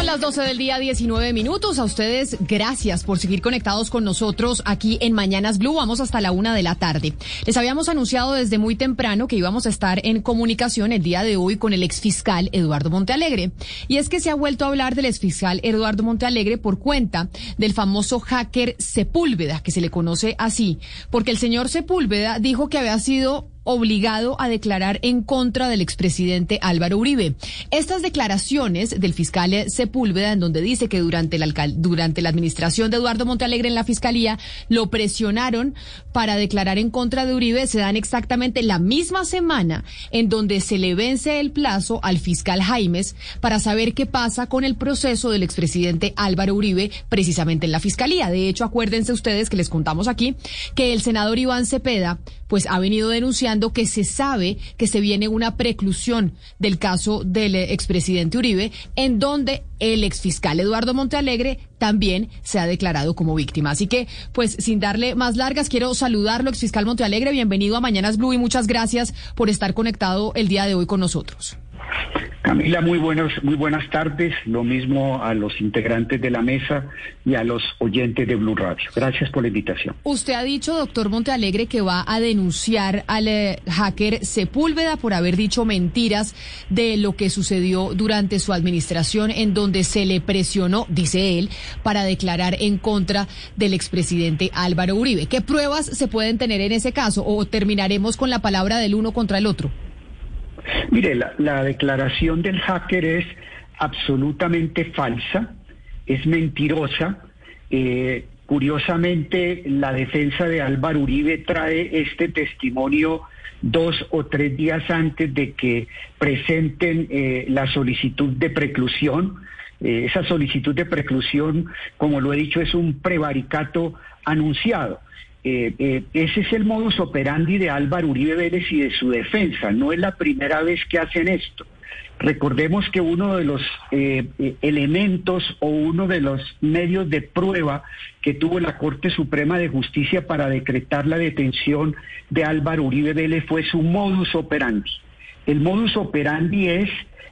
Son las 12 del día, 19 minutos. A ustedes, gracias por seguir conectados con nosotros aquí en Mañanas Blue. Vamos hasta la una de la tarde. Les habíamos anunciado desde muy temprano que íbamos a estar en comunicación el día de hoy con el exfiscal Eduardo Montealegre. Y es que se ha vuelto a hablar del exfiscal Eduardo Montealegre por cuenta del famoso hacker Sepúlveda, que se le conoce así, porque el señor Sepúlveda dijo que había sido obligado a declarar en contra del expresidente Álvaro Uribe. Estas declaraciones del fiscal Sepúlveda, en donde dice que durante la, durante la administración de Eduardo Montalegre en la fiscalía lo presionaron para declarar en contra de Uribe, se dan exactamente la misma semana en donde se le vence el plazo al fiscal Jaimes para saber qué pasa con el proceso del expresidente Álvaro Uribe precisamente en la fiscalía. De hecho, acuérdense ustedes que les contamos aquí que el senador Iván Cepeda pues ha venido denunciando que se sabe que se viene una preclusión del caso del expresidente Uribe, en donde el exfiscal Eduardo Montealegre también se ha declarado como víctima. Así que, pues, sin darle más largas, quiero saludarlo, exfiscal Montealegre. Bienvenido a Mañanas Blue y muchas gracias por estar conectado el día de hoy con nosotros. Camila, muy buenos, muy buenas tardes. Lo mismo a los integrantes de la mesa y a los oyentes de Blue Radio. Gracias por la invitación. Usted ha dicho, doctor Montealegre, que va a denunciar al eh, hacker Sepúlveda por haber dicho mentiras de lo que sucedió durante su administración, en donde se le presionó, dice él, para declarar en contra del expresidente Álvaro Uribe. ¿Qué pruebas se pueden tener en ese caso? ¿O terminaremos con la palabra del uno contra el otro? Mire, la, declaración del hacker es absolutamente falsa, es mentirosa. Eh, curiosamente, la defensa de Álvaro Uribe trae este testimonio dos o tres días antes de que presenten eh, la solicitud de preclusión. Eh, esa solicitud de preclusión, como lo he dicho, es un prevaricato anunciado. Eh, eh, ese es el modus operandi de Álvaro Uribe Vélez y de su defensa. No es la primera vez que hacen esto. Recordemos que uno de los eh, elementos o uno de los medios de prueba que tuvo la Corte Suprema de Justicia para decretar la detención de Álvaro Uribe Vélez fue su modus operandi. El modus operandi es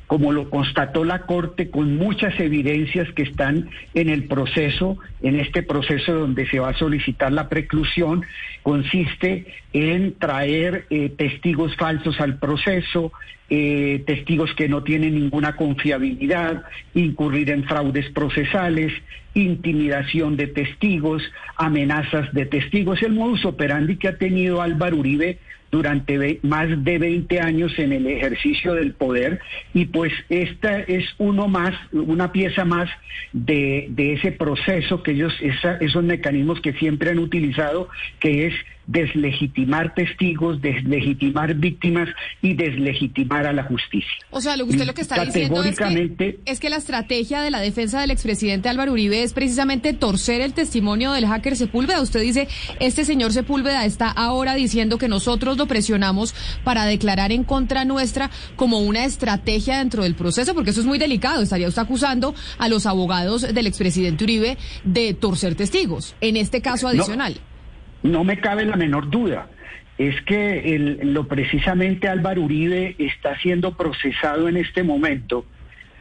como lo constató la Corte con muchas evidencias que están en el proceso, en este proceso donde se va a solicitar la preclusión, consiste en traer eh, testigos falsos al proceso, eh, testigos que no tienen ninguna confiabilidad, incurrir en fraudes procesales, intimidación de testigos, amenazas de testigos. El modus operandi que ha tenido Álvaro Uribe durante más de 20 años en el ejercicio del poder y pues esta es uno más, una pieza más de, de ese proceso que ellos, esos mecanismos que siempre han utilizado, que es deslegitimar testigos, deslegitimar víctimas y deslegitimar a la justicia. O sea, lo que usted lo que está diciendo es que, es que la estrategia de la defensa del expresidente Álvaro Uribe es precisamente torcer el testimonio del hacker Sepúlveda. Usted dice, este señor Sepúlveda está ahora diciendo que nosotros lo presionamos para declarar en contra nuestra como una estrategia dentro del proceso, porque eso es muy delicado. Estaría usted acusando a los abogados del expresidente Uribe de torcer testigos, en este caso adicional no me cabe la menor duda. Es que el, lo precisamente Álvaro Uribe está siendo procesado en este momento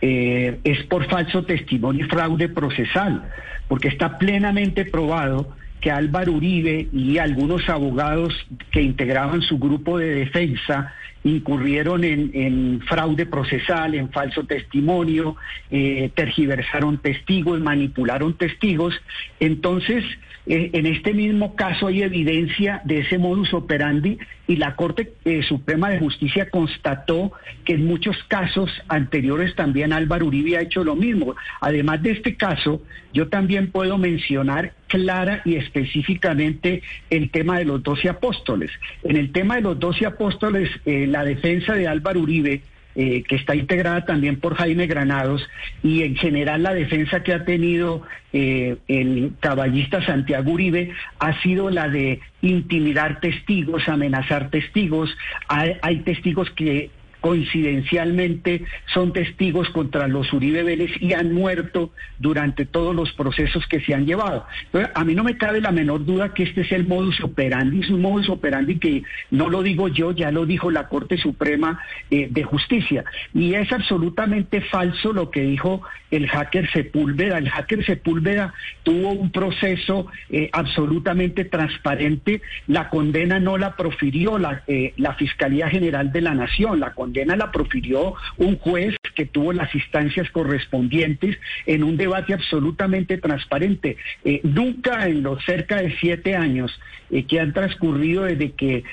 eh, es por falso testimonio y fraude procesal, porque está plenamente probado que Álvaro Uribe y algunos abogados que integraban su grupo de defensa incurrieron en, fraude procesal, en falso testimonio, eh, tergiversaron testigos, manipularon testigos. Entonces, en este mismo caso hay evidencia de ese modus operandi y la Corte eh, Suprema de Justicia constató que en muchos casos anteriores también Álvaro Uribe ha hecho lo mismo. Además de este caso, yo también puedo mencionar clara y específicamente el tema de los doce apóstoles. En el tema de los doce apóstoles, eh, la defensa de Álvaro Uribe eh, que está integrada también por Jaime Granados, y en general la defensa que ha tenido eh, el caballista Santiago Uribe ha sido la de intimidar testigos, amenazar testigos. hay testigos que coincidencialmente son testigos contra los Uribe Vélez y han muerto durante todos los procesos que se han llevado. a mí no me cabe la menor duda que este es el modus operandi, es un modus operandi que no lo digo yo, ya lo dijo la Corte Suprema eh, de Justicia. Y es absolutamente falso lo que dijo el hacker Sepúlveda. El hacker Sepúlveda tuvo un proceso eh, absolutamente transparente. La condena no la profirió la, eh, la Fiscalía General de la Nación, la condena la profirió un juez que tuvo las instancias correspondientes en un debate absolutamente transparente. Eh, nunca en los cerca de siete años que han transcurrido desde que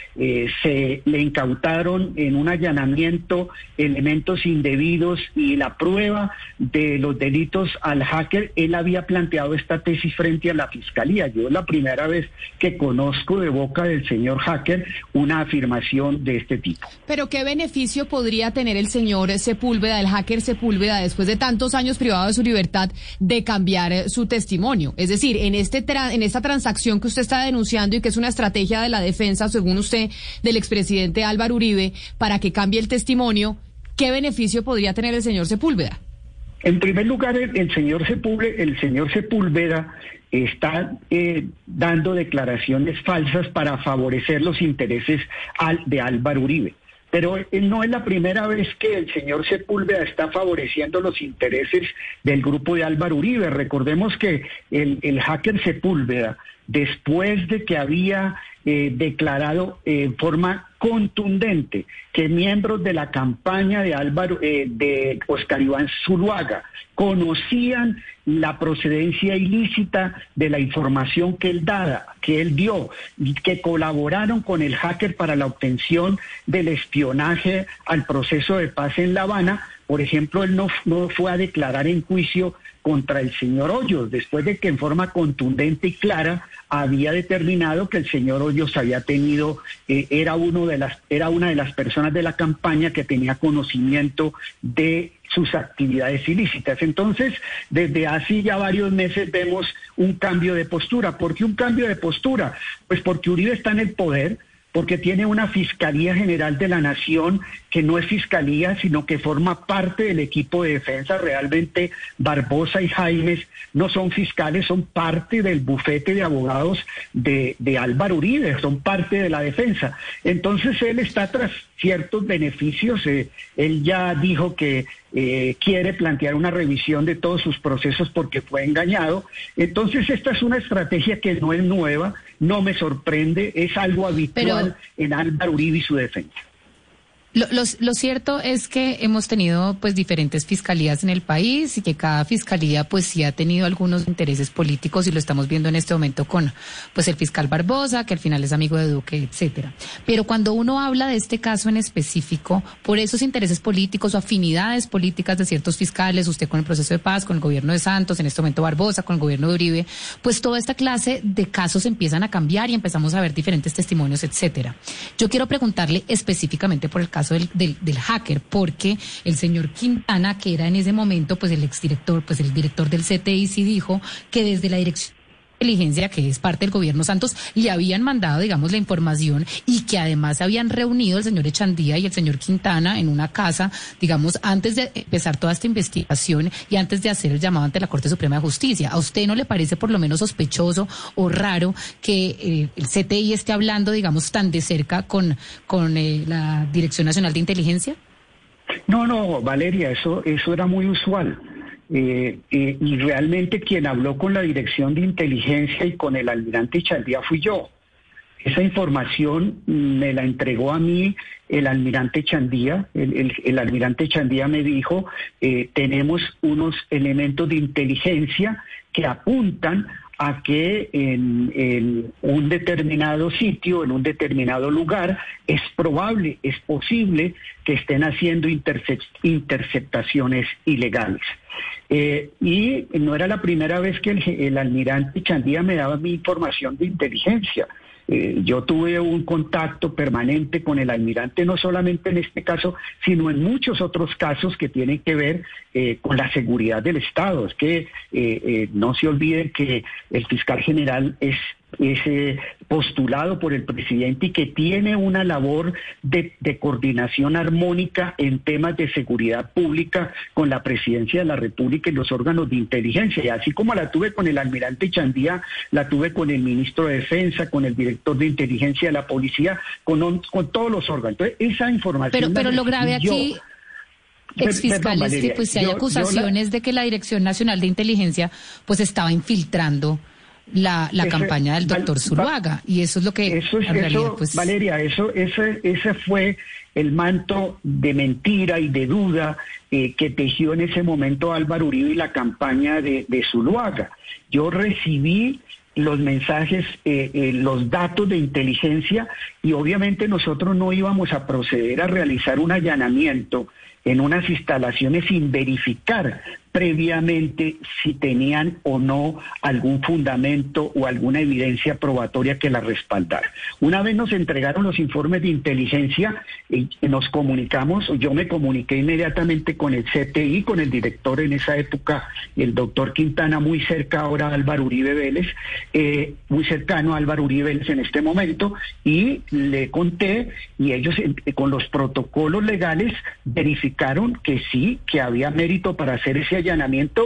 se le incautaron en un allanamiento elementos indebidos y la prueba de los delitos al hacker, él había planteado esta tesis frente a la fiscalía. Yo es la primera vez que conozco de boca del señor hacker una afirmación de este tipo. Pero ¿qué beneficio podría tener el señor Sepúlveda, el hacker Sepúlveda, después de tantos años privado de su libertad, de cambiar eh, su testimonio? Es decir, en, este en esta transacción que usted está denunciando y que es una estrategia de la defensa, según usted, del expresidente Álvaro Uribe, para que cambie el testimonio, ¿qué beneficio podría tener el señor Sepúlveda? En primer lugar, el, señor Sepúlveda, el señor Sepúlveda está eh, dando declaraciones falsas para favorecer los intereses de Álvaro Uribe. Pero eh, no es la primera vez que el señor Sepúlveda está favoreciendo los intereses del grupo de Álvaro Uribe. Recordemos que el, hacker Sepúlveda, después de que había eh, declarado en forma contundente que miembros de la campaña de Álvaro eh, de Oscar Iván Zuluaga conocían la procedencia ilícita de la información que él daba, que él dio, y que colaboraron con el hacker para la obtención del espionaje al proceso de paz en La Habana. Por ejemplo, él no, no fue a declarar en juicio contra el señor Hoyos, después de que en forma contundente y clara había determinado que el señor Hoyos había tenido, eh, era, uno de las, era una de las personas de la campaña que tenía conocimiento de sus actividades ilícitas. Entonces, desde hace ya varios meses vemos un cambio de postura. ¿Por qué un cambio de postura? Pues porque Uribe está en el poder, porque tiene una Fiscalía General de la Nación que no es fiscalía, sino que forma parte del equipo de defensa. Realmente Barbosa y Jaimes no son fiscales, son parte del bufete de abogados de, Álvaro Uribe, son parte de la defensa. Entonces él está tras ciertos beneficios. Eh, él ya dijo que eh, quiere plantear una revisión de todos sus procesos porque fue engañado. Entonces esta es una estrategia que no es nueva no me sorprende, es algo habitual en Álvaro Uribe y su defensa. Lo, cierto es que hemos tenido pues diferentes fiscalías en el país y que cada fiscalía pues sí ha tenido algunos intereses políticos y lo estamos viendo en este momento con pues el fiscal Barbosa, que al final es amigo de Duque, etcétera. Pero cuando uno habla de este caso en específico, por esos intereses políticos o afinidades políticas de ciertos fiscales, usted con el proceso de paz, con el gobierno de Santos, en este momento Barbosa, con el gobierno de Uribe, pues toda esta clase de casos empiezan a cambiar y empezamos a ver diferentes testimonios, etcétera. Yo quiero preguntarle específicamente por el caso del, hacker, porque el señor Quintana, que era en ese momento pues el exdirector, pues el director del CTI, sí dijo que desde la dirección inteligencia, que es parte del gobierno Santos, le habían mandado, digamos, la información y que además habían reunido el señor Echandía y el señor Quintana en una casa, digamos, antes de empezar toda esta investigación y antes de hacer el llamado ante la Corte Suprema de Justicia. ¿A usted no le parece por lo menos sospechoso o raro que eh, el CTI esté hablando, digamos, tan de cerca con, con eh, la Dirección Nacional de Inteligencia? No, no, Valeria, eso, eso era muy usual eh, y realmente quien habló con la dirección de inteligencia y con el almirante Chaldía fui yo. Esa información me la entregó a mí el almirante Chandía. El, almirante Chandía me dijo, eh, tenemos unos elementos de inteligencia que apuntan a que en, un determinado sitio, en un determinado lugar, es probable, es posible que estén haciendo interceptaciones ilegales. Eh, y no era la primera vez que el almirante Chandía me daba mi información de inteligencia. Eh, yo tuve un contacto permanente con el almirante, no solamente en este caso, sino en muchos otros casos que tienen que ver eh, con la seguridad del Estado. Es que eh, no se olviden que el fiscal general es es postulado por el presidente y que tiene una labor de, coordinación armónica en temas de seguridad pública con la presidencia de la República y los órganos de inteligencia. Y así como la tuve con el almirante Chandía, la tuve con el ministro de Defensa, con el director de inteligencia de la policía, con, con todos los órganos. Entonces, esa información... Pero, pero lo grave aquí... Ex fiscal, es que pues si hay acusaciones de que la Dirección Nacional de Inteligencia pues estaba infiltrando la, la campaña del doctor Zuluaga. Y eso es lo que eso pues, Valeria, eso, ese, ese fue el manto de mentira y de duda eh, que tejió en ese momento Álvaro Uribe y la campaña de, de Zuluaga. Yo recibí los mensajes, eh, eh, los datos de inteligencia y obviamente nosotros no íbamos a proceder a realizar un allanamiento en unas instalaciones sin verificar previamente si tenían o no algún fundamento o alguna evidencia probatoria que la respaldara. Una vez nos entregaron los informes de inteligencia, y nos comunicamos, yo me comuniqué inmediatamente con el CTI, con el director en esa época, el doctor Quintana, muy cerca ahora a Álvaro Uribe Vélez, eh, muy cercano a Álvaro Uribe Vélez en este momento, y le conté, y ellos eh, con los protocolos legales verificaron que sí, que había mérito para hacer ese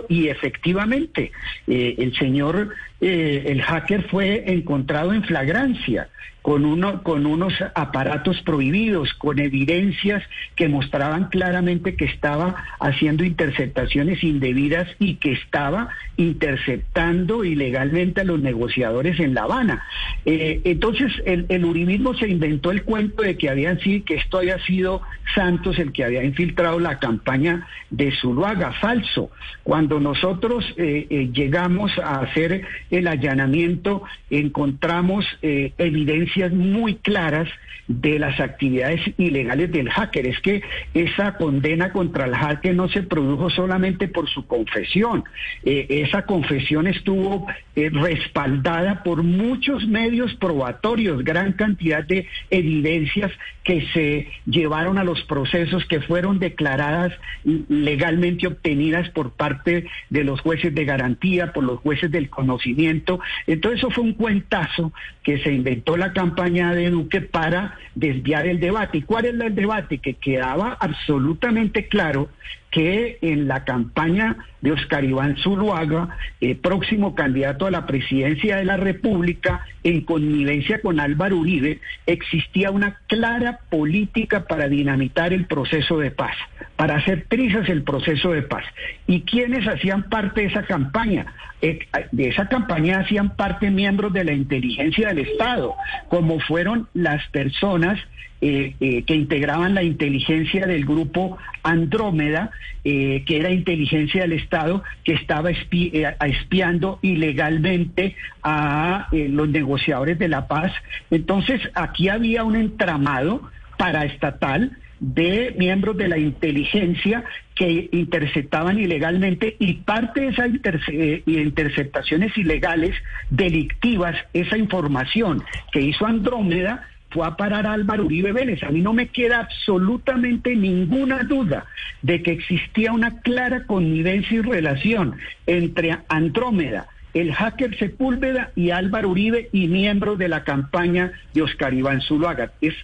y efectivamente eh, el señor, eh, el hacker fue encontrado en flagrancia con, uno, con unos aparatos prohibidos, con evidencias que mostraban claramente que estaba haciendo interceptaciones indebidas y que estaba interceptando ilegalmente a los negociadores en La Habana. Eh, entonces, el, el, uribismo se inventó el cuento de que habían sido, que esto había sido Santos el que había infiltrado la campaña de Zuluaga, falso. Cuando nosotros eh, eh, llegamos a hacer el allanamiento, encontramos evidencia muy claras de las actividades ilegales del hacker. Es que esa condena contra el hacker no se produjo solamente por su confesión. Eh, esa confesión estuvo eh, respaldada por muchos medios probatorios, gran cantidad de evidencias que se llevaron a los procesos que fueron declaradas legalmente obtenidas por parte de los jueces de garantía, por los jueces del conocimiento. Entonces eso fue un cuentazo que se inventó la campaña de Duque para desviar el debate. ¿Y cuál es el debate? Que quedaba absolutamente claro que en la campaña de Oscar Iván Zuluaga, eh, próximo candidato a la presidencia de la República, en connivencia con Álvaro Uribe, existía una clara política para dinamitar el proceso de paz, para hacer trizas el proceso de paz. ¿Y quiénes hacían parte de esa campaña? Eh, de esa campaña hacían parte miembros de la inteligencia del Estado, como fueron las personas eh, eh, que integraban la inteligencia del grupo Andrómeda, que era inteligencia del Estado, que estaba espiando ilegalmente a los negociadores de la paz. Entonces, aquí había un entramado paraestatal de miembros de la inteligencia que interceptaban ilegalmente y parte de esas eh, interceptaciones ilegales delictivas, esa información que hizo Andrómeda, fue a parar a Álvaro Uribe Vélez. A mí no me queda absolutamente ninguna duda de que existía una clara connivencia y relación entre Andrómeda, el hacker Sepúlveda y Álvaro Uribe y miembros de la campaña de Oscar Iván Zuluaga. Es,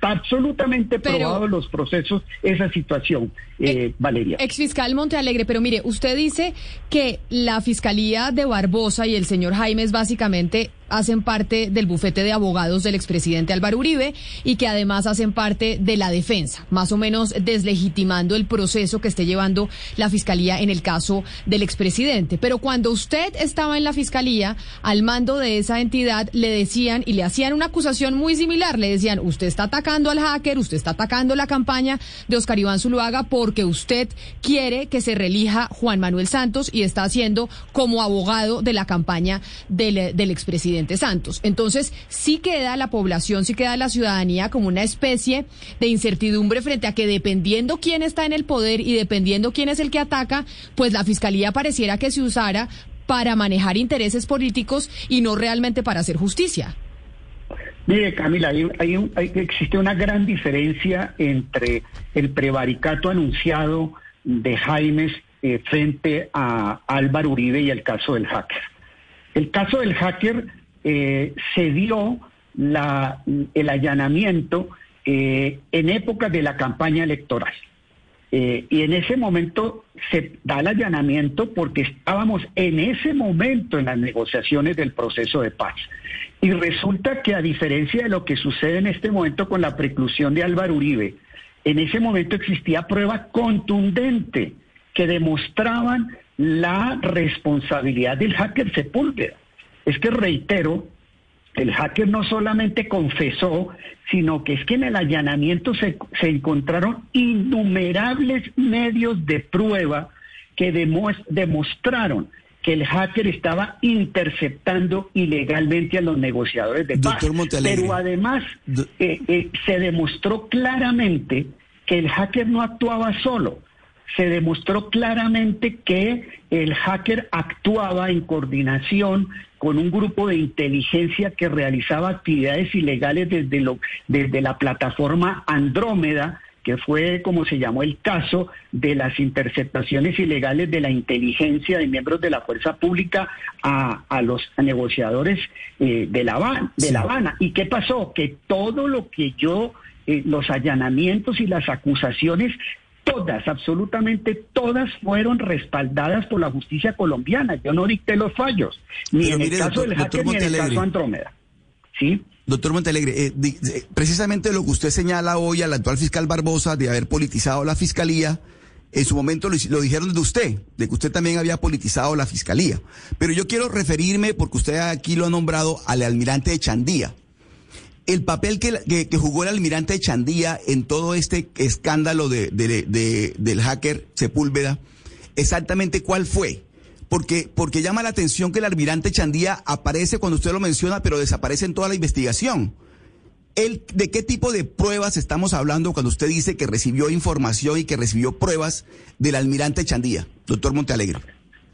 absolutamente probado en los procesos esa situación, eh, eh, Valeria. Ex fiscal Montealegre, pero mire, usted dice que la fiscalía de Barbosa y el señor Jaime es básicamente hacen parte del bufete de abogados del expresidente Álvaro Uribe y que además hacen parte de la defensa, más o menos deslegitimando el proceso que esté llevando la fiscalía en el caso del expresidente. Pero cuando usted estaba en la fiscalía, al mando de esa entidad, le decían y le hacían una acusación muy similar. Le decían, usted está atacando al hacker, usted está atacando la campaña de Oscar Iván Zuluaga porque usted quiere que se relija Juan Manuel Santos y está haciendo como abogado de la campaña del, del expresidente. Santos. Entonces, sí queda la población, sí queda la ciudadanía como una especie de incertidumbre frente a que dependiendo quién está en el poder y dependiendo quién es el que ataca, pues la fiscalía pareciera que se usara para manejar intereses políticos y no realmente para hacer justicia. Mire, Camila, hay, existe una gran diferencia entre el prevaricato anunciado de Jaimes eh, frente a Álvaro Uribe y el caso del hacker. El caso del hacker eh, se dio el allanamiento eh, en época de la campaña electoral. Y en ese momento se da el allanamiento porque estábamos en ese momento en las negociaciones del proceso de paz. Y resulta que a diferencia de lo que sucede en este momento con la preclusión de Álvaro Uribe, en ese momento existía prueba contundente que demostraban la responsabilidad del hacker Sepúlveda. Es que reitero, el hacker no solamente confesó, sino que es que en el allanamiento se, encontraron innumerables medios de prueba que demostraron que el hacker estaba interceptando ilegalmente a los negociadores de paz. Pero además eh, eh, se demostró claramente que el hacker no actuaba solo, se demostró claramente que el hacker actuaba en coordinación con un grupo de inteligencia que realizaba actividades ilegales desde, lo, desde la plataforma Andrómeda, que fue como se llamó el caso de las interceptaciones ilegales de la inteligencia de miembros de la fuerza pública a, los negociadores eh, de, la Habana, de La Habana. ¿Y qué pasó? Que todo lo que yo, eh, los allanamientos y las acusaciones todas, absolutamente todas fueron respaldadas por la justicia colombiana. Yo no dicté los fallos, ni en el caso del hacker ni en el caso Andrómeda. ¿Sí? Doctor Montalegre, eh, eh, precisamente lo que usted señala hoy al actual fiscal Barbosa de haber politizado la fiscalía, en su momento lo, dijeron de usted, de que usted también había politizado la fiscalía. Pero yo quiero referirme, porque usted aquí lo ha nombrado, al almirante de Chandía el papel que, jugó el almirante Chandía en todo este escándalo de, del hacker Sepúlveda, exactamente cuál fue. Porque, porque llama la atención que el almirante Chandía aparece cuando usted lo menciona, pero desaparece en toda la investigación. ¿De qué tipo de pruebas estamos hablando cuando usted dice que recibió información y que recibió pruebas del almirante Chandía, doctor Montealegre?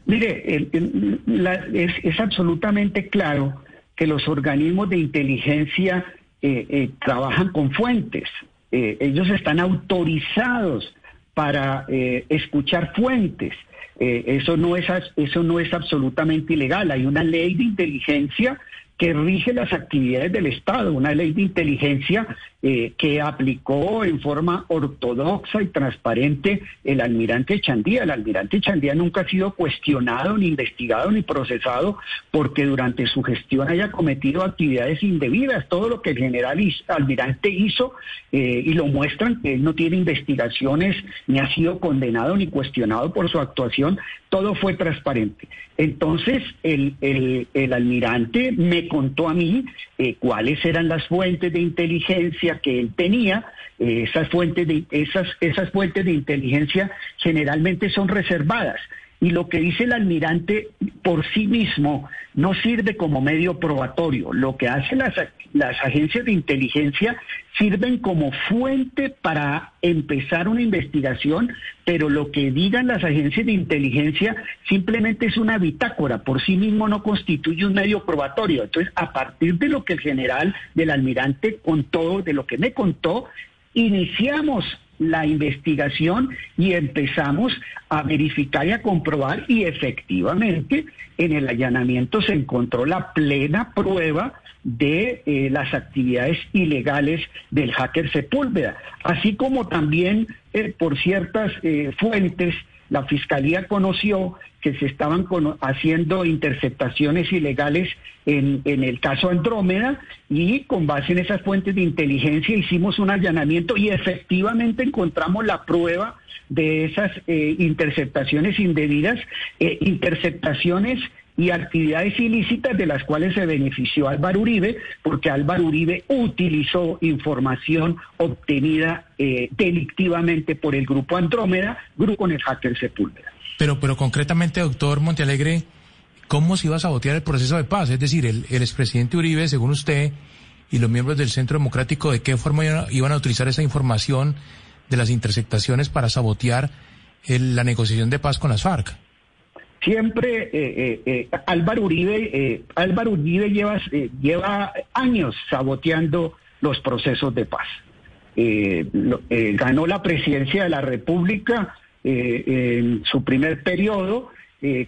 Mire, es, es absolutamente claro que los organismos de inteligencia eh, eh, trabajan con fuentes. Eh, ellos están autorizados para escuchar fuentes. Eso no es eso no es absolutamente ilegal. Hay una ley de inteligencia que rige las actividades del Estado, una ley de inteligencia eh, que aplicó en forma ortodoxa y transparente el almirante Chandía. El almirante Chandía nunca ha sido cuestionado, ni investigado, ni procesado porque durante su gestión haya cometido actividades indebidas. Todo lo que el general almirante hizo, eh, y lo muestran, que él no tiene investigaciones, ni ha sido condenado ni cuestionado por su actuación, todo fue transparente. Entonces, el, almirante me contó a mí eh, cuáles eran las fuentes de inteligencia que él tenía. Eh, esas, fuentes de, esas, esas fuentes de inteligencia generalmente son reservadas y lo que dice el almirante por sí mismo no sirve como medio probatorio. Lo que hacen las, agencias de inteligencia sirven como fuente para empezar una investigación, pero lo que digan las agencias de inteligencia simplemente es una bitácora, por sí mismo no constituye un medio probatorio. Entonces, a partir de lo que el general del almirante contó, de lo que me contó, iniciamos la investigación y empezamos a verificar y a comprobar y efectivamente en el allanamiento se encontró la plena prueba de eh, las actividades ilegales del hacker Sepúlveda, así como también eh, por ciertas eh, fuentes la Fiscalía conoció que se estaban haciendo interceptaciones ilegales en, en, el caso Andrómeda y con base en esas fuentes de inteligencia hicimos un allanamiento y efectivamente encontramos la prueba de esas eh, interceptaciones indebidas, eh, interceptaciones y actividades ilícitas de las cuales se benefició Álvaro Uribe, porque Álvaro Uribe utilizó información obtenida eh, delictivamente por el grupo Andrómeda, grupo con el hacker Sepúlveda. Pero, pero concretamente, doctor Montealegre, ¿cómo se iba a sabotear el proceso de paz? Es decir, el, el expresidente Uribe, según usted, y los miembros del Centro Democrático, ¿de qué forma iban a utilizar esa información de las interceptaciones para sabotear la negociación de paz con las FARC? Siempre eh, eh, eh, Álvaro Uribe, Álvaro Uribe lleva, lleva años saboteando los procesos de paz. ganó la presidencia de la República en su primer periodo,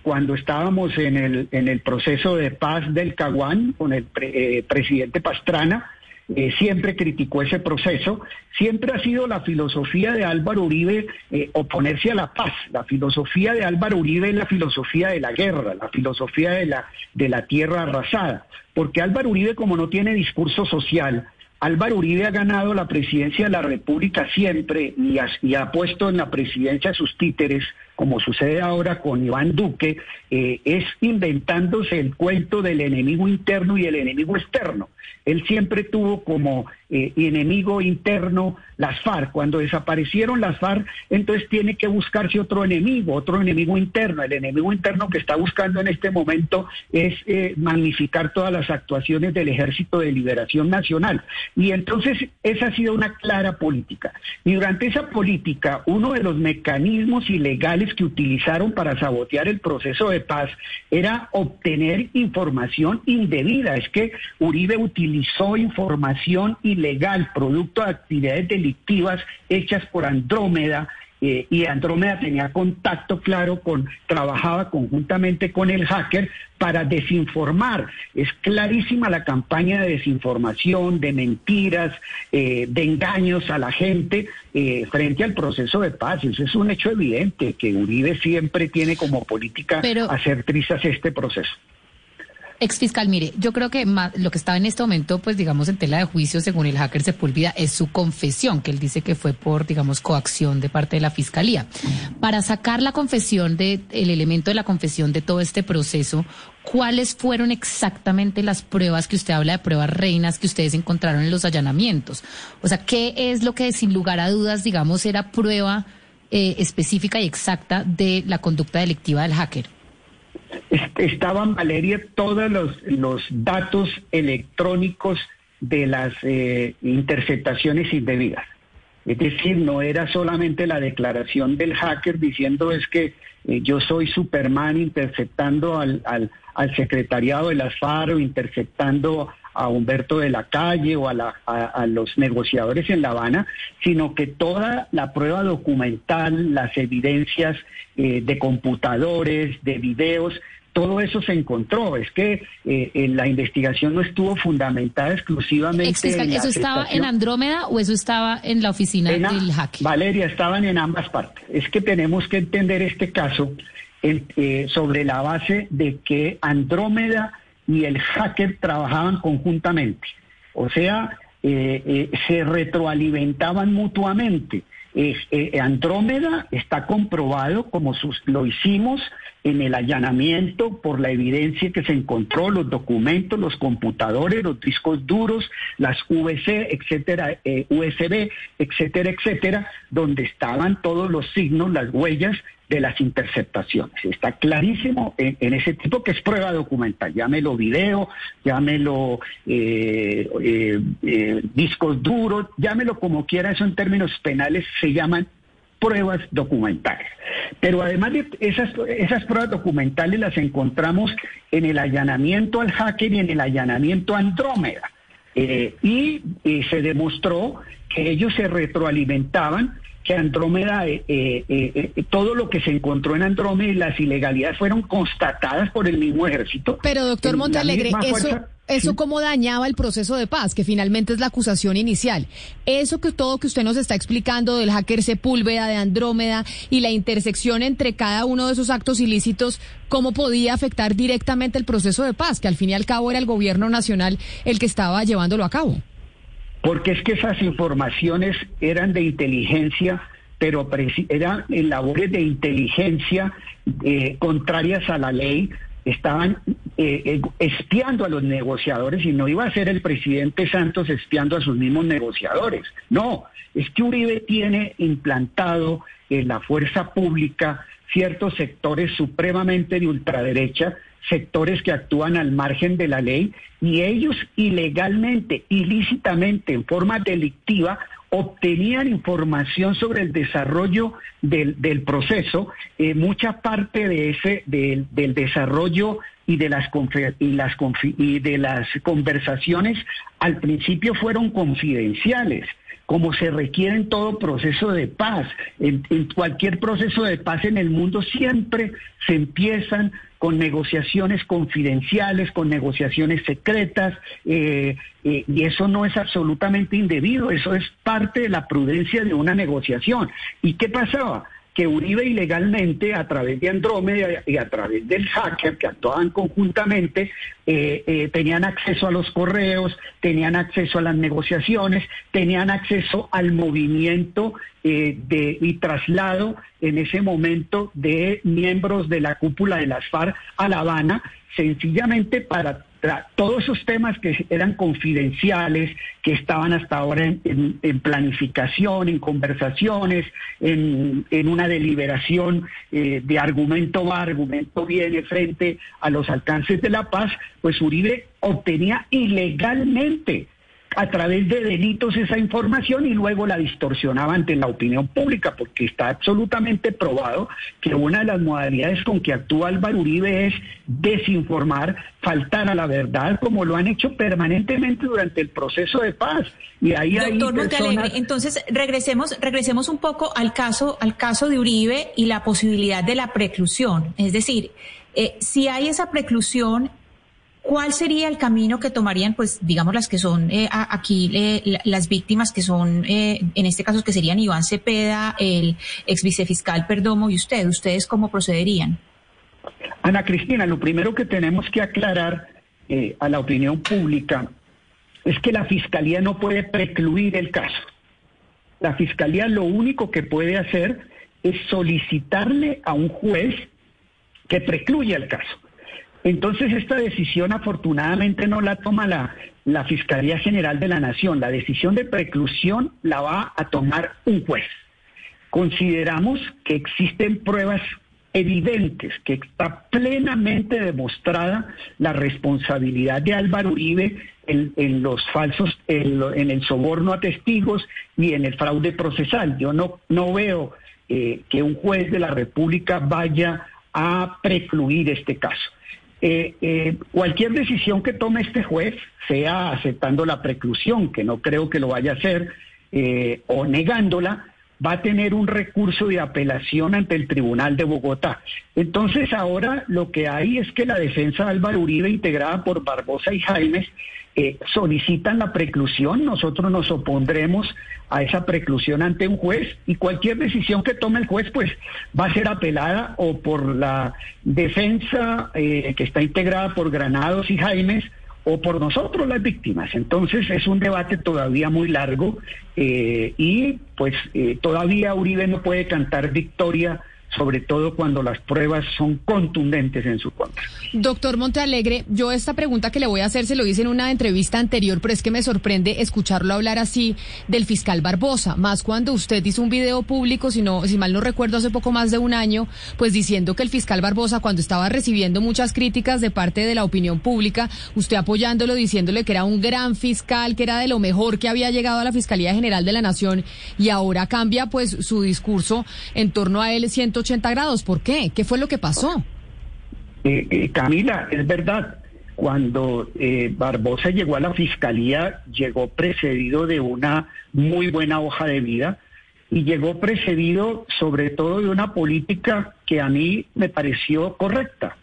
cuando estábamos en el, en el proceso de paz del Caguán con el presidente Pastrana, eh, siempre criticó ese proceso, siempre ha sido la filosofía de Álvaro Uribe eh, oponerse a la paz, la filosofía de Álvaro Uribe es la filosofía de la guerra, la filosofía de la, de la tierra arrasada, porque Álvaro Uribe como no tiene discurso social, Álvaro Uribe ha ganado la presidencia de la República siempre y ha, puesto en la presidencia sus títeres, como sucede ahora con Iván Duque, eh, es inventándose el cuento del enemigo interno y el enemigo externo. Él siempre tuvo como eh, enemigo interno las FARC. Cuando desaparecieron las FARC, entonces tiene que buscarse otro enemigo, otro enemigo interno. El enemigo interno que está buscando en este momento es eh, magnificar todas las actuaciones del Ejército de Liberación Nacional. Y entonces esa ha sido una clara política. Y durante esa política, uno de los mecanismos ilegales que utilizaron para sabotear el proceso de paz era obtener información indebida. Es que Uribe utilizó información ilegal, producto de actividades delictivas hechas por Andrómeda, eh, y Andrómeda tenía contacto claro con, trabajaba conjuntamente con el hacker para desinformar. Es clarísima la campaña de desinformación, de mentiras, eh, de engaños a la gente eh, frente al proceso de paz. Eso es un hecho evidente que Uribe siempre tiene como política hacer trizas este proceso. Exfiscal, mire, yo creo que lo que estaba en este momento, pues digamos, en tela de juicio, según el hacker Sepúlveda, es su confesión, que él dice que fue por, digamos, coacción de parte de la fiscalía. Para sacar la confesión de, el elemento de la confesión de todo este proceso, ¿cuáles fueron exactamente las pruebas que usted habla de pruebas reinas que ustedes encontraron en los allanamientos? O sea, ¿qué es lo que sin lugar a dudas, digamos, era prueba eh, específica y exacta de la conducta delictiva del hacker? Estaban, Valeria, todos los, los datos electrónicos de las eh, interceptaciones indebidas. Es decir, no era solamente la declaración del hacker diciendo es que eh, yo soy Superman interceptando al, al, al, secretariado de las FARO, interceptando a Humberto de la Calle o a, la, a, los negociadores en La Habana, sino que toda la prueba documental, las evidencias eh, de computadores, de videos, todo eso se encontró. Es que eh, la investigación no estuvo fundamentada exclusivamente en ¿Eso estaba en Andrómeda o eso estaba en la oficina del hacker? Valeria, estaban en ambas partes. Es que tenemos que entender este caso eh, sobre la base de que Andrómeda y el hacker trabajaban conjuntamente. O sea, eh, se retroalimentaban mutuamente. Andrómeda está comprobado, como lo hicimos en el allanamiento por la evidencia que se encontró, los documentos, los computadores, los discos duros, las VC, etcétera, eh, USB, etcétera, etcétera, donde estaban todos los signos, las huellas de las interceptaciones. Está clarísimo en, ese tipo que es prueba documental. Llámelo video, llámelo eh, eh, discos duros, llámelo como quiera, eso en términos penales se llaman pruebas documentales. Pero además de esas, esas pruebas documentales las encontramos en el allanamiento al hacker y en el allanamiento a Andrómeda. Eh, y se demostró que ellos se retroalimentaban que Andrómeda, eh, eh, eh, todo lo que se encontró en Andrómeda y las ilegalidades fueron constatadas por el mismo ejército. Pero doctor Montalegre, eso, fuerza- eso Sí. cómo dañaba el proceso de paz, que finalmente es la acusación inicial. Eso que todo que usted nos está explicando del hacker Sepúlveda, de Andrómeda y la intersección entre cada uno de esos actos ilícitos, ¿cómo podía afectar directamente el proceso de paz? Que al fin y al cabo era el gobierno nacional el que estaba llevándolo a cabo. Porque es que esas informaciones eran de inteligencia, pero eran en labores de inteligencia eh, contrarias a la ley. Estaban eh, eh, espiando a los negociadores y no iba a ser el presidente Santos espiando a sus mismos negociadores. No, es que Uribe tiene implantado en la fuerza pública ciertos sectores supremamente de ultraderecha sectores que actúan al margen de la ley y ellos ilegalmente, ilícitamente, en forma delictiva, obtenían información sobre el desarrollo del, del proceso, eh, mucha parte de ese del, del desarrollo y de las y las y de las conversaciones al principio fueron confidenciales como se requiere en todo proceso de paz. En cualquier proceso de paz en el mundo siempre se empiezan con negociaciones confidenciales, con negociaciones secretas, eh, eh, y eso no es absolutamente indebido, eso es parte de la prudencia de una negociación. ¿Y qué pasaba? Que Uribe ilegalmente, a través de Andrómeda y a través del hacker que actuaban conjuntamente, eh, eh, tenían acceso a los correos, tenían acceso a las negociaciones, tenían acceso al movimiento eh, de, y traslado en ese momento de miembros de la cúpula de las FARC a La Habana, sencillamente para todos esos temas que eran confidenciales, que estaban hasta ahora en, en- planificación, en conversaciones, en, en una deliberación eh, de argumento va, argumento viene frente a los alcances de la paz, pues Uribe obtenía ilegalmente a través de delitos esa información y luego la distorsionaba ante la opinión pública, porque está absolutamente probado que una de las modalidades con que actúa Álvaro Uribe es desinformar, faltar a la verdad, como lo han hecho permanentemente durante el proceso de paz. Y ahí hay Doctor Montealegre, personas... entonces regresemos, regresemos un poco al caso, al caso de Uribe y la posibilidad de la preclusión. Es decir, eh, si hay esa preclusión, ¿cuál sería el camino que tomarían, pues, digamos, las que son eh, aquí eh, la- las víctimas que son, eh, en este caso, que serían Iván Cepeda, el ex vicefiscal Perdomo y usted? ¿Ustedes cómo procederían? Ana Cristina, lo primero que tenemos que aclarar eh, a la opinión pública es que la Fiscalía no puede precluir el caso. La Fiscalía lo único que puede hacer es solicitarle a un juez que precluya el caso. Entonces esta decisión afortunadamente no la toma la, Fiscalía General de la Nación. La decisión de preclusión la va a tomar un juez. Consideramos que existen pruebas evidentes, que está plenamente demostrada la responsabilidad de Álvaro Uribe en, los falsos, en, en el soborno a testigos y en el fraude procesal. Yo no, no veo eh, que un juez de la República vaya a precluir este caso. Eh, eh, cualquier decisión que tome este juez, sea aceptando la preclusión, que no creo que lo vaya a hacer, eh, o negándola, va a tener un recurso de apelación ante el Tribunal de Bogotá. Entonces ahora lo que hay es que la defensa de Álvaro Uribe, integrada por Barbosa y Jaimes, eh, solicitan la preclusión, nosotros nos opondremos a esa preclusión ante un juez y cualquier decisión que tome el juez pues va a ser apelada o por la defensa eh, que está integrada por Granados y Jaimes o por nosotros las víctimas. Entonces es un debate todavía muy largo eh, y pues eh, todavía Uribe no puede cantar victoria sobre todo cuando las pruebas son contundentes en su contra. Doctor Montealegre, yo esta pregunta que le voy a hacer se lo hice en una entrevista anterior, pero es que me sorprende escucharlo hablar así del fiscal Barbosa, más cuando usted hizo un video público, si, no, si mal no recuerdo, hace poco más de un año, pues diciendo que el fiscal Barbosa, cuando estaba recibiendo muchas críticas de parte de la opinión pública, usted apoyándolo, diciéndole que era un gran fiscal, que era de lo mejor que había llegado a la Fiscalía General de la Nación, y ahora cambia pues su discurso en torno a él 180 grados. ¿Por qué? ¿Qué fue lo que pasó? Eh, Camila, es verdad, cuando eh, Barbosa llegó a la fiscalía, llegó precedido de una muy buena hoja de vida. y llegó precedido sobre todo de una política que a mí me pareció correcta.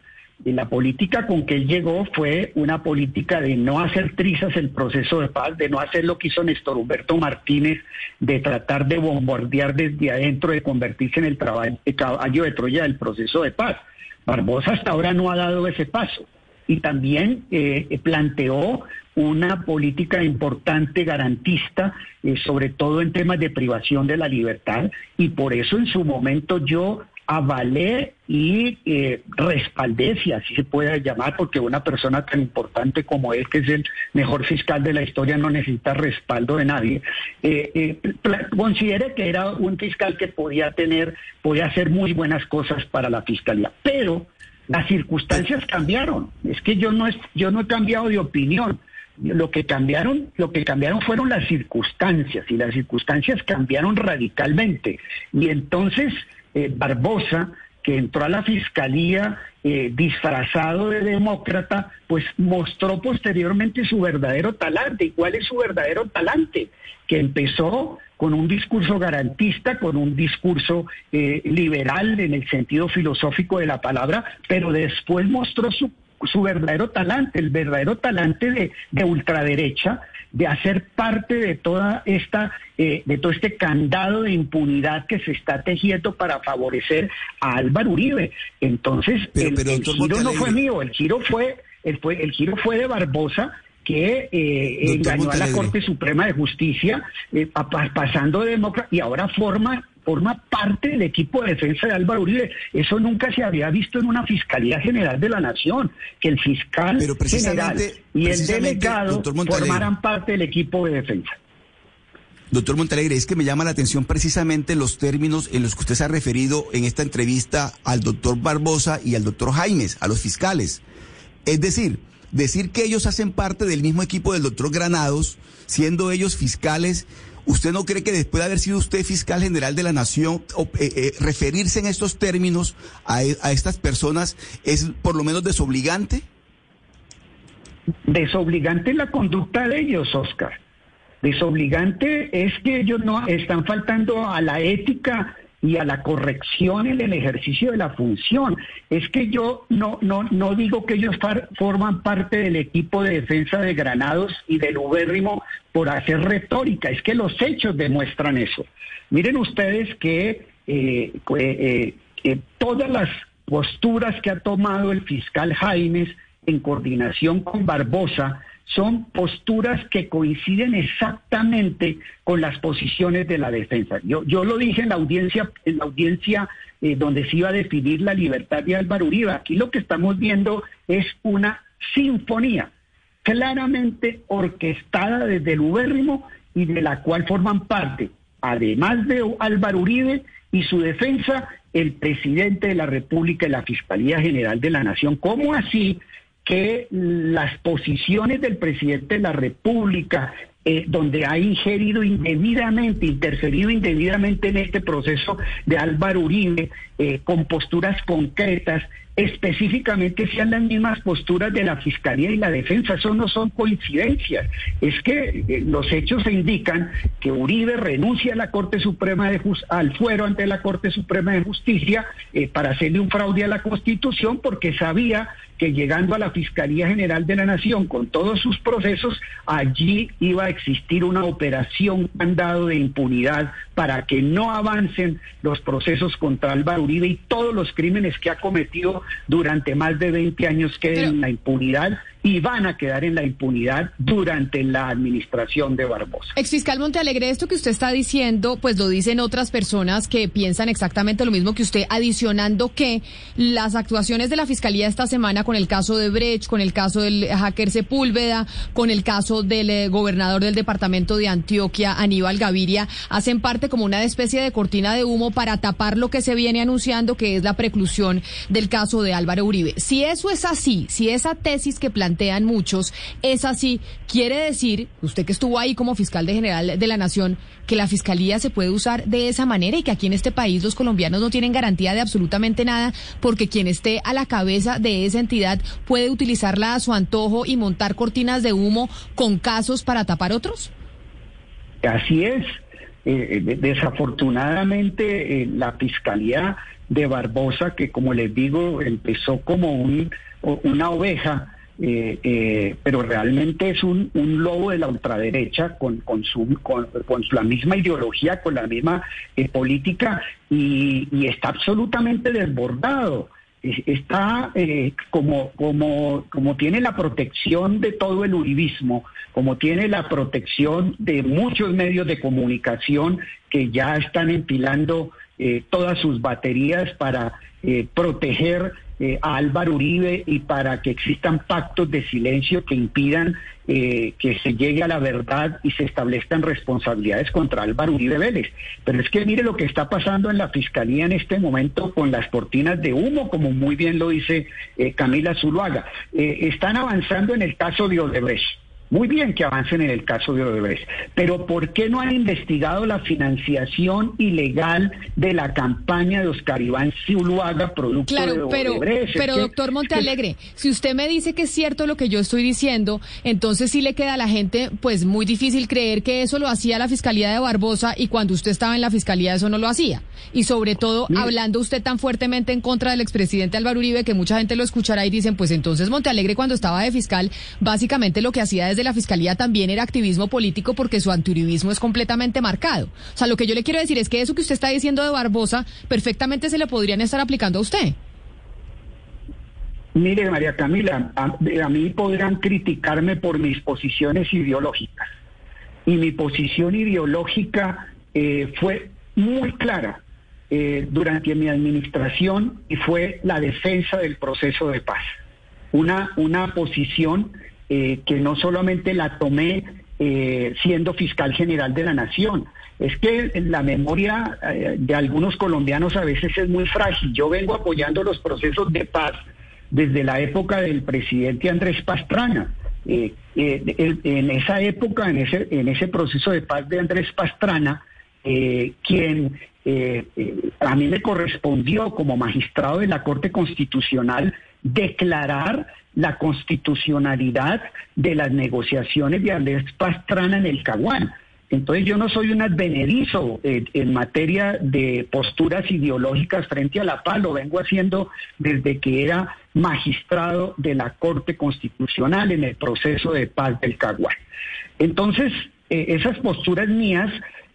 Y la política con que él llegó fue una política de no hacer trizas el proceso de paz, de no hacer lo que hizo Néstor Humberto Martínez, de tratar de bombardear desde adentro, de convertirse en el, caballo de Troya del proceso de paz. Barbosa hasta ahora no ha dado ese paso y también eh, planteó una política importante garantista, eh, sobre todo en temas de privación de la libertad, y por eso en su momento yo avalé y eh, respaldé, si así se puede llamar, porque una persona tan importante como él, que es el mejor fiscal de la historia, no necesita respaldo de nadie, eh, consideré que era un fiscal que podía tener, podía hacer muy buenas cosas para la fiscalía, pero las circunstancias cambiaron. Es que yo no, yo no he cambiado de opinión. Lo que cambiaron, lo que cambiaron fueron las circunstancias y las circunstancias cambiaron radicalmente. Y entonces eh, Barbosa, que entró a la fiscalía eh, disfrazado de demócrata, pues mostró posteriormente su verdadero talante. ¿Y cuál es su verdadero talante? Que empezó con un discurso garantista, con un discurso eh, liberal en el sentido filosófico de la palabra, pero después mostró su, su verdadero talante, el verdadero talante de, de ultraderecha, de hacer parte de toda esta, eh, de todo este candado de impunidad que se está tejiendo para favorecer a Álvaro Uribe. Entonces, el, giro no fue mío, el giro fue, el, fue, el giro fue de Barbosa que eh, engañó a la Corte Suprema de Justicia, eh, pasando de demócrata, y ahora forma forma parte del equipo de defensa de Álvaro Uribe. Eso nunca se había visto en una Fiscalía General de la Nación, que el fiscal general y el delegado formaran parte del equipo de defensa. Doctor Montalegre, es que me llama la atención precisamente los términos en los que usted se ha referido en esta entrevista al doctor Barbosa y al doctor Jaimes, a los fiscales. Es decir, decir que ellos hacen parte del mismo equipo del doctor Granados, siendo ellos fiscales, ¿usted no cree que después de haber sido usted fiscal general de la nación, eh, eh, referirse en estos términos a, a estas personas es por lo menos desobligante? Desobligante la conducta de ellos, Oscar. Desobligante es que ellos no están faltando a la ética y a la corrección en el ejercicio de la función. Es que yo no, no, no digo que ellos forman parte del equipo de defensa de Granados y del Ubérrimo por hacer retórica, es que los hechos demuestran eso. Miren ustedes que eh, eh, todas las posturas que ha tomado el fiscal Jaimes en coordinación con Barbosa son posturas que coinciden exactamente con las posiciones de la defensa. Yo, yo lo dije en la audiencia, en la audiencia eh, donde se iba a definir la libertad de Álvaro Uribe. Aquí lo que estamos viendo es una sinfonía claramente orquestada desde el ubérrimo y de la cual forman parte, además de Álvaro Uribe y su defensa, el presidente de la República y la Fiscalía General de la Nación. ¿Cómo así que las posiciones del presidente de la República, eh, donde ha ingerido indebidamente, interferido indebidamente en este proceso de Álvaro Uribe, eh, con posturas concretas, específicamente sean las mismas posturas de la Fiscalía y la Defensa. Eso no son coincidencias. Es que eh, los hechos indican que Uribe renuncia a la Corte Suprema de al fuero ante la Corte Suprema de Justicia para hacerle un fraude a la Constitución porque sabía que llegando a la Fiscalía General de la Nación con todos sus procesos, allí iba a existir una operación candado de impunidad para que no avancen los procesos contra Álvaro Uribe y todos los crímenes que ha cometido durante más de 20 años queden en la impunidad y van a quedar en la impunidad durante la administración de Barbosa. Exfiscal Montealegre, esto que usted está diciendo, pues lo dicen otras personas que piensan exactamente lo mismo que usted, adicionando que las actuaciones de la Fiscalía esta semana con el caso de Brecht, con el caso del hacker Sepúlveda, con el caso del eh, gobernador del departamento de Antioquia, Aníbal Gaviria, hacen parte como una especie de cortina de humo para tapar lo que se viene anunciando, que es la preclusión del caso de Álvaro Uribe. Si eso es así, si esa tesis que plantea plantean muchos, es así. Quiere decir, usted que estuvo ahí como fiscal de general de la Nación, que la fiscalía se puede usar de esa manera y que aquí en este país los colombianos no tienen garantía de absolutamente nada porque quien esté a la cabeza de esa entidad puede utilizarla a su antojo y montar cortinas de humo con casos para tapar otros? Así es. Eh, desafortunadamente, la Fiscalía de Barbosa, que como les digo, empezó como un, una oveja, eh, eh, pero realmente es un, lobo de la ultraderecha con, con, su, con, la misma ideología, con la misma eh, política y, está absolutamente desbordado. Está como, como, como tiene la protección de todo el uribismo, como tiene la protección de muchos medios de comunicación que ya están empilando todas sus baterías para proteger eh, a Álvaro Uribe y para que existan pactos de silencio que impidan eh, que se llegue a la verdad y se establezcan responsabilidades contra Álvaro Uribe Vélez. Pero es que mire lo que está pasando en la Fiscalía en este momento con las cortinas de humo, como muy bien lo dice eh, Camila Zuluaga. están avanzando en el caso de Odebrecht. Muy bien que avancen en el caso de Odebrecht, pero ¿por qué no han investigado la financiación ilegal de la campaña de Oscar Iván Zuluaga, producto claro, de pero, Odebrecht? Pero, doctor Montealegre, si usted me dice que es cierto lo que yo estoy diciendo, entonces sí le queda a la gente pues muy difícil creer que eso lo hacía la Fiscalía de Barbosa y cuando usted estaba en la Fiscalía eso no lo hacía. Y sobre todo, hablando usted tan fuertemente en contra del expresidente Álvaro Uribe, que mucha gente lo escuchará y dicen, pues entonces Montealegre cuando estaba de fiscal, básicamente lo que hacía desde la fiscalía también era activismo político porque su antiuribismo es completamente marcado. O sea, lo que yo le quiero decir es que eso que usted está diciendo de Barbosa perfectamente se le podrían estar aplicando a usted. Mire, María Camila, a, mí podrán criticarme por mis posiciones ideológicas. Y mi posición ideológica eh, fue muy clara eh, durante mi administración y fue la defensa del proceso de paz. Una, una posición eh, que no solamente la tomé eh, siendo fiscal general de la nación, es que la memoria eh, de algunos colombianos a veces es muy frágil. Yo vengo apoyando los procesos de paz desde la época del presidente Andrés Pastrana. en esa época, en ese, en ese proceso de paz de Andrés Pastrana, quien a mí me correspondió como magistrado de la Corte Constitucional declarar la constitucionalidad de las negociaciones de Andrés Pastrana en el Caguán. Entonces yo no soy un advenedizo eh, en materia de posturas ideológicas frente a la paz, lo vengo haciendo desde que era magistrado de la Corte Constitucional en el proceso de paz del Caguán. Entonces, eh, esas posturas mías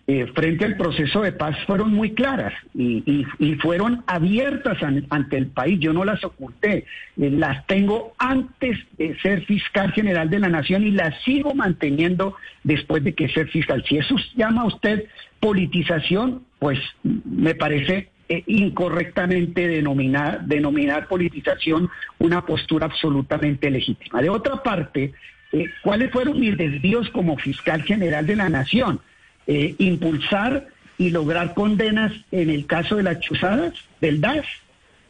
eh, frente al proceso de paz fueron muy claras y, fueron abiertas ante el país. Yo no las oculté, eh, las tengo antes de ser fiscal general de la nación y las sigo manteniendo después de que ser fiscal. Si eso llama a usted politización, pues me parece eh, incorrectamente denominar, denominar politización una postura absolutamente legítima. De otra parte, ¿cuáles fueron mis desvíos como fiscal general de la nación? Eh, impulsar y lograr condenas en el caso de las chuzadas del DAS.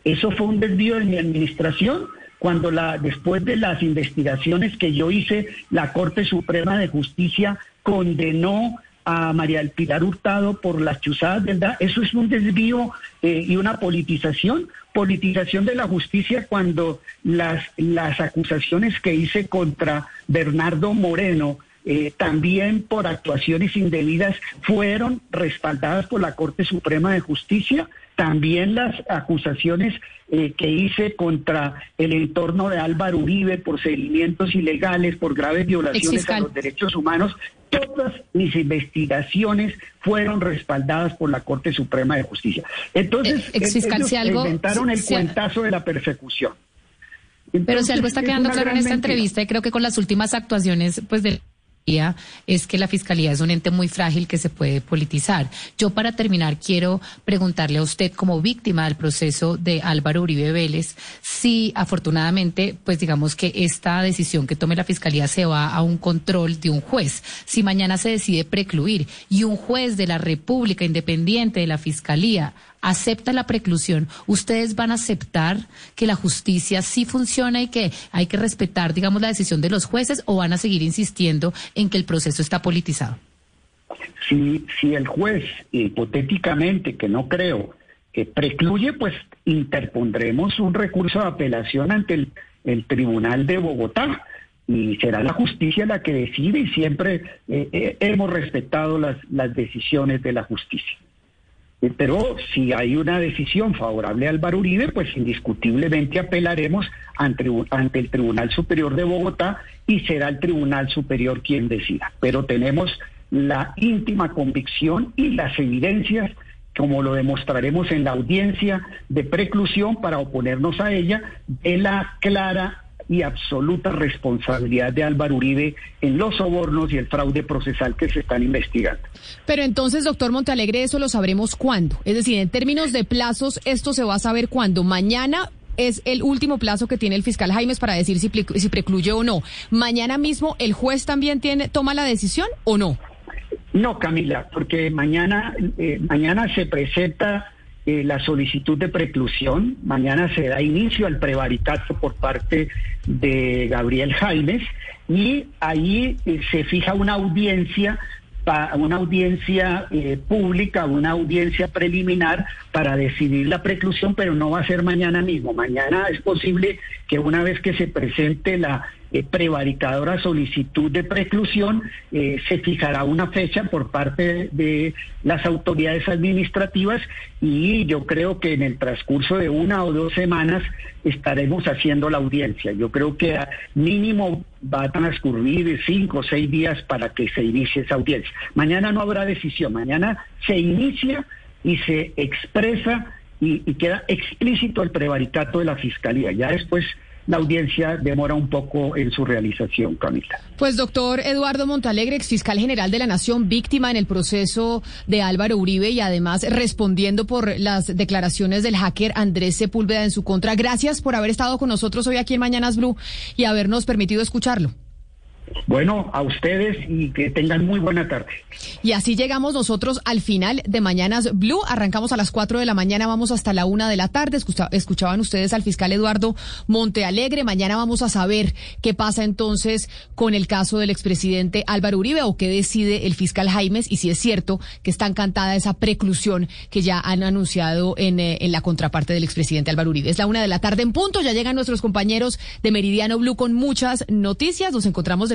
Eso fue un desvío de mi administración cuando la, después de las investigaciones que yo hice, la Corte Suprema de Justicia condenó a María del Pilar Hurtado por las chuzadas del DAS. Eso es un desvío eh, y una politización. Politización de la justicia cuando las, las acusaciones que hice contra Bernardo Moreno eh, también por actuaciones indebidas fueron respaldadas por la Corte Suprema de Justicia. También las acusaciones eh, que hice contra el entorno de Álvaro Uribe por seguimientos ilegales, por graves violaciones a los derechos humanos, todas mis investigaciones fueron respaldadas por la Corte Suprema de Justicia. Entonces, eh, ellos inventaron el cuentazo de la persecución. Pero si algo está quedando claro en esta entrevista, y creo que con las últimas actuaciones, pues de es que la fiscalía es un ente muy frágil que se puede politizar. Yo para terminar quiero preguntarle a usted como víctima del proceso de Álvaro Uribe Vélez si afortunadamente pues digamos que esta decisión que tome la fiscalía se va a un control de un juez. Si mañana se decide precluir y un juez de la República independiente de la fiscalía acepta la preclusión, ¿ustedes van a aceptar que la justicia sí funciona y que hay que respetar, digamos, la decisión de los jueces o van a seguir insistiendo en que el proceso está politizado? Si, si el juez, hipotéticamente, que no creo, que precluye, pues interpondremos un recurso de apelación ante el, Tribunal de Bogotá y será la justicia la que decide y siempre eh, eh, hemos respetado las decisiones de la justicia. Eh, pero si hay una decisión favorable a Álvaro Uribe, pues indiscutiblemente apelaremos ante, ante el Tribunal Superior de Bogotá y será el Tribunal Superior quien decida. Pero tenemos la íntima convicción y las evidencias como lo demostraremos en la audiencia de preclusión para oponernos a ella, de la clara y absoluta responsabilidad de Álvaro Uribe en los sobornos y el fraude procesal que se están investigando. Pero entonces, doctor Montalegre, eso lo sabremos cuándo. Es decir, en términos de plazos, esto se va a saber cuándo. Mañana es el último plazo que tiene el fiscal Jaimes para decir si, si precluye o no. Mañana mismo, ¿el juez también tiene, toma la decisión o no? No, Camila, porque mañana, eh, mañana se presenta eh, la solicitud de preclusión. Mañana se da inicio al prevaricato por parte de Gabriel Jaimes y ahí eh, se fija una audiencia una audiencia eh, pública, una audiencia preliminar para decidir la preclusión, pero no va a ser mañana mismo. Mañana es posible que una vez que se presente la eh, prevaricadora solicitud de preclusión, eh, se fijará una fecha por parte de las autoridades administrativas y yo creo que en el transcurso de una o dos semanas estaremos haciendo la audiencia. Yo creo que mínimo va a transcurrir cinco o seis días para que se inicie esa audiencia. Mañana no habrá decisión, mañana se inicia y se expresa y queda explícito el prevaricato de la Fiscalía. Ya después la audiencia demora un poco en su realización, Camila. Pues doctor Eduardo Montalegre, ex fiscal general de la Nación, víctima en el proceso de Álvaro Uribe y además respondiendo por las declaraciones del hacker Andrés Sepúlveda en su contra. Gracias por haber estado con nosotros hoy aquí en Mañanas Blue y habernos permitido escucharlo. Bueno, a ustedes y que tengan muy buena tarde. Y así llegamos nosotros al final de Mañanas Blue. Arrancamos a las 4 de la mañana, vamos hasta la 1 de la tarde. Escuchaban ustedes al fiscal Eduardo Montealegre. Mañana vamos a saber qué pasa entonces con el caso del expresidente Álvaro Uribe o qué decide el fiscal Jaimes y si es cierto que está encantada esa preclusión que ya han anunciado en, eh, la contraparte del expresidente Álvaro Uribe. Es la 1 de la tarde en punto. Ya llegan nuestros compañeros de Meridiano Blue con muchas noticias. Nos encontramos de